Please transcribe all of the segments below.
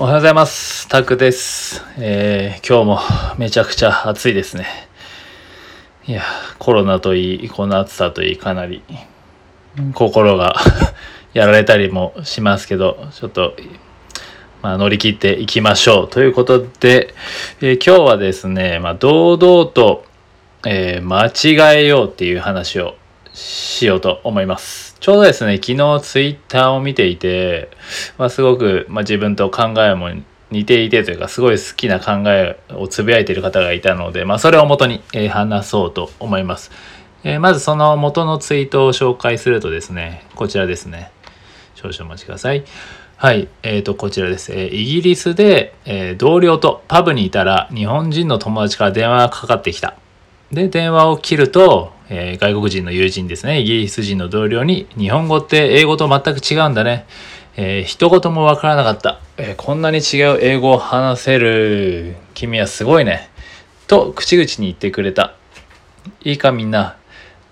おはようございます。タクです。えー、今日もめちゃくちゃ暑いですね。いや、コロナといい、この暑さといい、かなり心が やられたりもしますけど、ちょっと、まあ、乗り切っていきましょう。ということで、えー今日はですね、まあ、堂々と、えー間違えようっていう話をしようと思います。ちょうどですね、昨日ツイッターを見ていて、まあ、すごく、まあ、自分と考えも似ていてというか、すごい好きな考えをつぶやいている方がいたので、まあ、それを元に、えー話そうと思います。えーまずその元のツイートを紹介するとですね、こちらですね。少々お待ちください。はい、えー、と、こちらです。えーイギリスで、え同僚とパブにいたら、日本人の友達から電話がかかってきた。で、電話を切ると、えー外国人の友人ですね、イギリス人の同僚に、日本語って英語と全く違うんだね。えー一言もわからなかった、えーこんなに違う英語を話せる。君はすごいね。と、口々に言ってくれた。いいかみんな。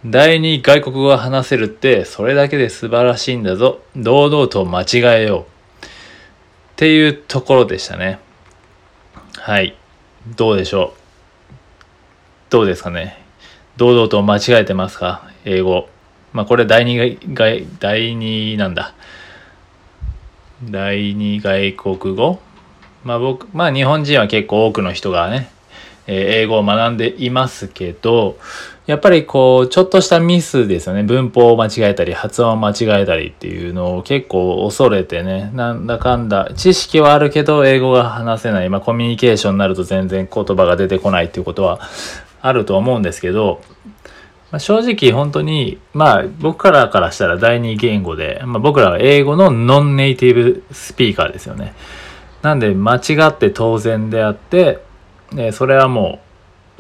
第二外国語が話せるって、それだけで素晴らしいんだぞ。堂々と間違えよう。っていうところでしたね。はい。どうでしょう。どうですかね。堂々と間違えてますか？英語。まあこれ第二外、第二なんだ。第二外国語？まあ僕、まあ日本人は結構多くの人がね、え英語を学んでいますけど、やっぱりこう、ちょっとしたミスですよね。文法を間違えたり、発音を間違えたりっていうのを結構恐れてね、なんだかんだ、知識はあるけど英語が話せない。まあコミュニケーションになると全然言葉が出てこないっていうことはあると思うんですけど、まあ、正直本当に、まあ僕からからしたら第二言語で、まあ、僕らは英語のノンネイティブスピーカーですよね。なんで間違って当然であって、それはもう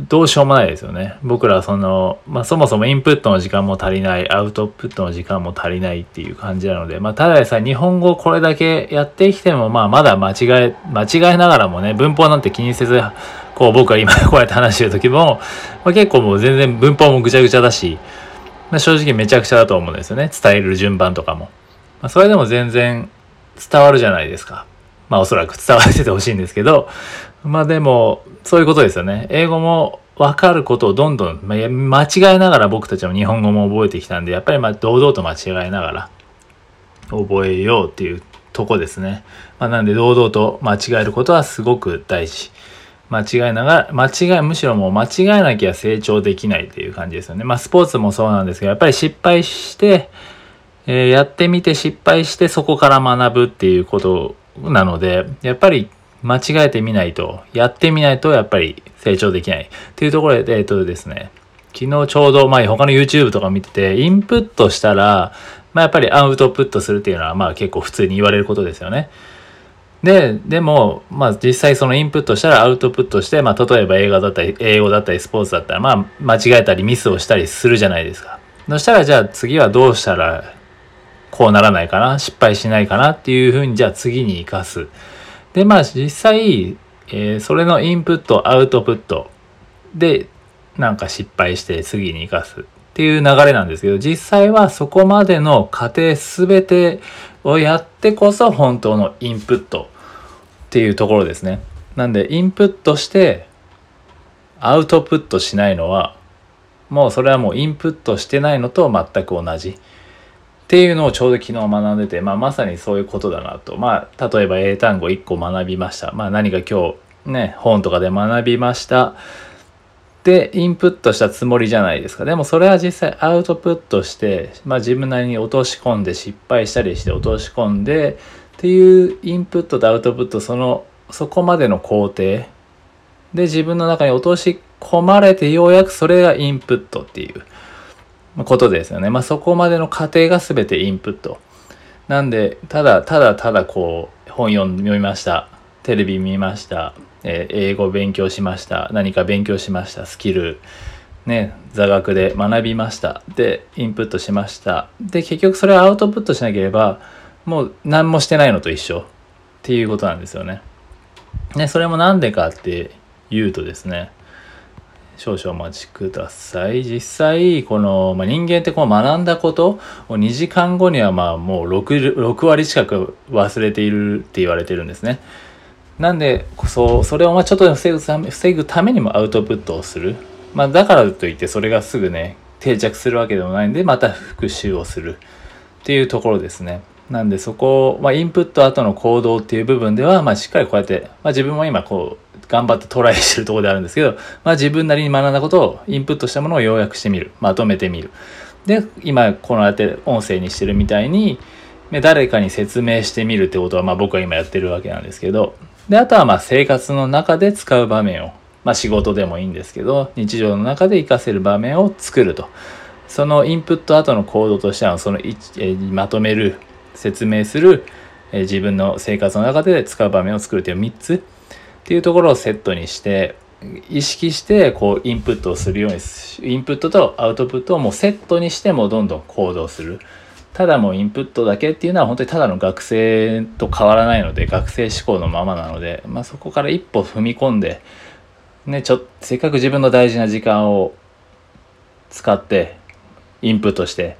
どうしようもないですよね。僕らその、まあそもそもインプットの時間も足りない、アウトプットの時間も足りないっていう感じなので、まあただでさえ日本語これだけやってきても、まあまだ間違え、間違えながらもね、文法なんて気にせず、こう僕は今 こうやって話してる時も、まあ、結構もう全然文法もぐちゃぐちゃだし、まあ、正直めちゃくちゃだと思うんですよね。伝える順番とかも。まあ、それでも全然伝わるじゃないですか。まあおそらく伝わっててほしいんですけど、まあでも、そういうことですよね。英語も分かることをどんどん、まあ、間違えながら僕たちも日本語も覚えてきたんで、やっぱりまあ堂々と間違えながら覚えようっていうとこですね。まあなんで堂々と間違えることはすごく大事。間違えながら、間違え、むしろもう間違えなきゃ成長できないっていう感じですよね。まあスポーツもそうなんですけど、やっぱり失敗して、えーやってみて失敗してそこから学ぶっていうことなので、やっぱり間違えてみないと、やってみないとやっぱり成長できないっていうところで、えっとですね、昨日ちょうど前他の YouTube とか見てて、インプットしたら、まあやっぱりアウトプットするっていうのはまあ結構普通に言われることですよね。で、でも、まあ実際そのインプットしたらアウトプットして、まあ例えば映画だったり、英語だったり、スポーツだったら、まあ間違えたりミスをしたりするじゃないですか。そしたらじゃあ次はどうしたらこうならないかな失敗しないかなっていうふうにじゃあ次に生かす。で、まあ実際、えーそれのインプット、アウトプットでなんか失敗して次に生かすっていう流れなんですけど、実際はそこまでの過程すべてをやってこそ本当のインプットっていうところですね。なんでインプットしてアウトプットしないのはもうそれはもうインプットしてないのと全く同じ。っていうのをちょうど昨日学んでて、まあ、まさにそういうことだなと。まあ、例えば英単語1個学びました。まあ、何か今日ね、本とかで学びました。で、インプットしたつもりじゃないですか。でもそれは実際アウトプットして、まあ自分なりに落とし込んで失敗したりして落とし込んでっていうインプットとアウトプット、その、そこまでの工程で自分の中に落とし込まれてようやくそれがインプットっていう。ことですよね。まあそこまでの過程が全てインプット。なんで、ただただただこう本読みました。テレビ見ました。えー英語勉強しました。何か勉強しました。スキル。ね、座学で学びました。で、インプットしました。で、結局それをアウトプットしなければ、もう何もしてないのと一緒っていうことなんですよね。ね、それもなんでかっていうとですね、少々お待ちください。実際、この、まあ、人間ってこう学んだことを2時間後にはまあもう 6, 6割近く忘れているって言われてるんですね。なんでそうそれをまあちょっと防ぐため防ぐためにもアウトプットをする、まあ、だからといってそれがすぐね定着するわけでもないんでまた復習をするっていうところですね。なんでそこを、まあ、インプット後の行動っていう部分では、まあ、しっかりこうやって、まあ、自分も今こう頑張ってトライしてるとこであるんですけど、まあ、自分なりに学んだことをインプットしたものを要約してみる。まとめてみる。で今このやって音声にしてるみたいに誰かに説明してみるってことは、まあ、僕は今やってるわけなんですけどであとはまあ生活の中で使う場面を、まあ、仕事でもいいんですけど日常の中で活かせる場面を作ると。そのインプット後の行動としてはそのえまとめる説明する、え自分の生活の中で使う場面を作るという3つ。っていうところをセットにして意識してこうインプットをするようにインプットとアウトプットをもうセットにしてもどんどん行動する。ただもうインプットだけっていうのは本当にただの学生と変わらないので学生志向のままなので、まあ、そこから一歩踏み込んで、ね、ちょせっかく自分の大事な時間を使ってインプットして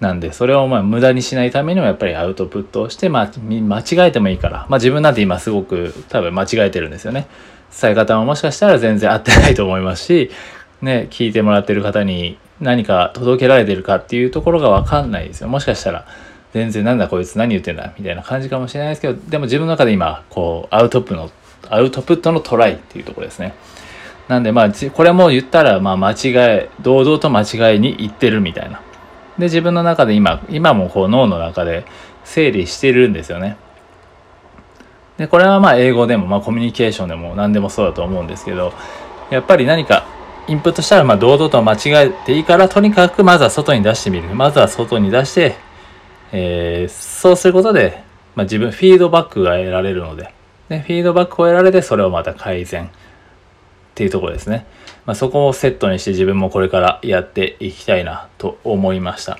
なんでそれをまあ無駄にしないためにもやっぱりアウトプットをして、まあ、間違えてもいいから、まあ、自分なんて今すごく多分間違えてるんですよね。伝え方ももしかしたら全然合ってないと思いますし、ね、聞いてもらってる方に何か届けられてるかっていうところが分かんないですよ。もしかしたら全然なんだこいつ何言ってんだみたいな感じかもしれないですけどでも自分の中で今こうアウトプットのアウトプットのトライっていうところですね。なんでまあこれも言ったらまあ間違え堂々と間違いにいってるみたいな。で自分の中で今今もこう脳の中で整理してるんですよね。でこれはまあ英語でもまあコミュニケーションでも何でもそうだと思うんですけどやっぱり何かインプットしたらまあ堂々と間違えていいからとにかくまずは外に出してみる。まずは外に出して、えー、そうすることで、まあ、自分フィードバックが得られるので。でフィードバックを得られてそれをまた改善っていうところですね。まあ、そこをセットにして自分もこれからやっていきたいなと思いました。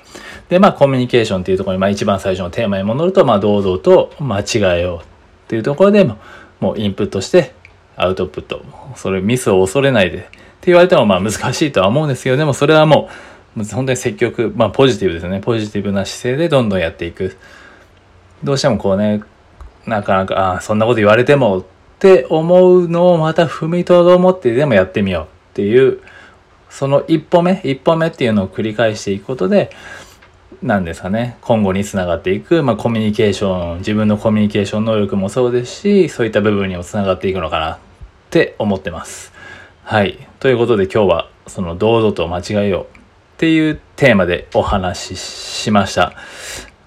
で、まあコミュニケーションっていうところに、まあ一番最初のテーマに戻ると、まあ堂々と間違えようっていうところでも、もうインプットしてアウトプット。それミスを恐れないでって言われてもまあ難しいとは思うんですけど、でもそれはもう本当に積極、まあポジティブですね。ポジティブな姿勢でどんどんやっていく。どうしてもこうね、なかなか、ああ、そんなこと言われてもって思うのをまた踏みとどもってでもやってみようっていうその一歩目一歩目っていうのを繰り返していくことで何ですかね今後につながっていく、まあ、コミュニケーション自分のコミュニケーション能力もそうですしそういった部分にもつながっていくのかなって思ってます。はいということで今日はその堂々と間違えようっていうテーマでお話ししました。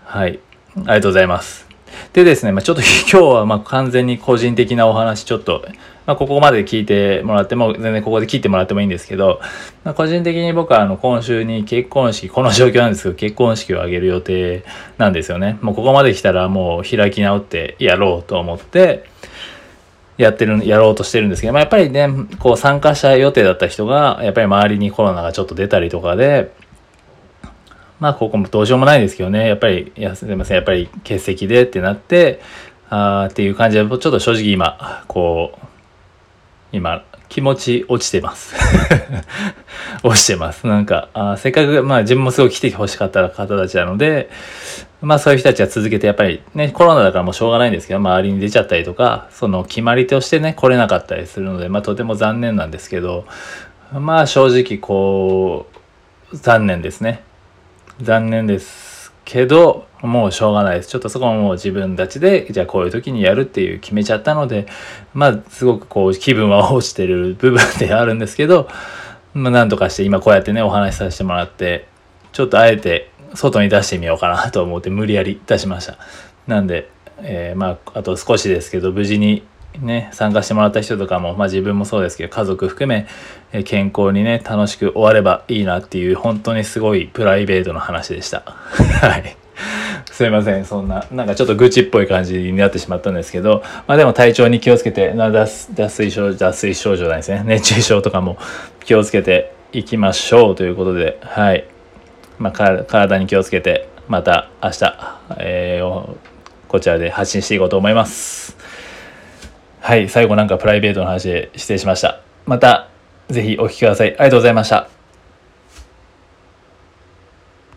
はい。ありがとうございます。でですね、まあ、ちょっと今日はま完全に個人的なお話ちょっと、まあ、ここまで聞いてもらっても、全然ここで切ってもらってもいいんですけど、まあ、個人的に僕はあの今週に結婚式、この状況なんですけど、結婚式を挙げる予定なんですよね。もうここまで来たらもう開き直ってやろうと思って、やってる、やろうとしてるんですけど、まあ、やっぱりね、こう参加者予定だった人が、やっぱり周りにコロナがちょっと出たりとかで、まあ、ここもどうしようもないですけどね、やっぱり、いや、すみません、やっぱり欠席でってなって、あーっていう感じで、ちょっと正直今、こう、今、気持ち落ちてます。落ちてます。なんか、あせっかく、まあ自分もすごい来てほしかった方たちなので、まあそういう人たちは続けてやっぱりね、コロナだからもうしょうがないんですけど、周りに出ちゃったりとか、その決まりとしてね、来れなかったりするので、まあとても残念なんですけど、まあ正直こう、残念ですね。残念ですけどもうしょうがないです。ちょっとそこももう自分たちでじゃあこういう時にやるっていう決めちゃったのでまあすごくこう気分は落ちてる部分ではあるんですけどまあなんとかして今こうやってねお話しさせてもらってちょっとあえて外に出してみようかなと思って無理やり出しました。なんで、えー、まああと少しですけど無事にね、参加してもらった人とかも、まあ自分もそうですけど、家族含め、え健康にね、楽しく終わればいいなっていう、本当にすごいプライベートの話でした。はい。すいません。そんな、なんかちょっと愚痴っぽい感じになってしまったんですけど、まあでも体調に気をつけて、な脱脱水症、脱水症状ないですね。熱中症とかも気をつけていきましょうということで、はい。まあ、体に気をつけて、また明日、えー、こちらで発信していこうと思います。はい、最後なんかプライベートの話で失礼しました。また、ぜひお聞きください。ありがとうございました。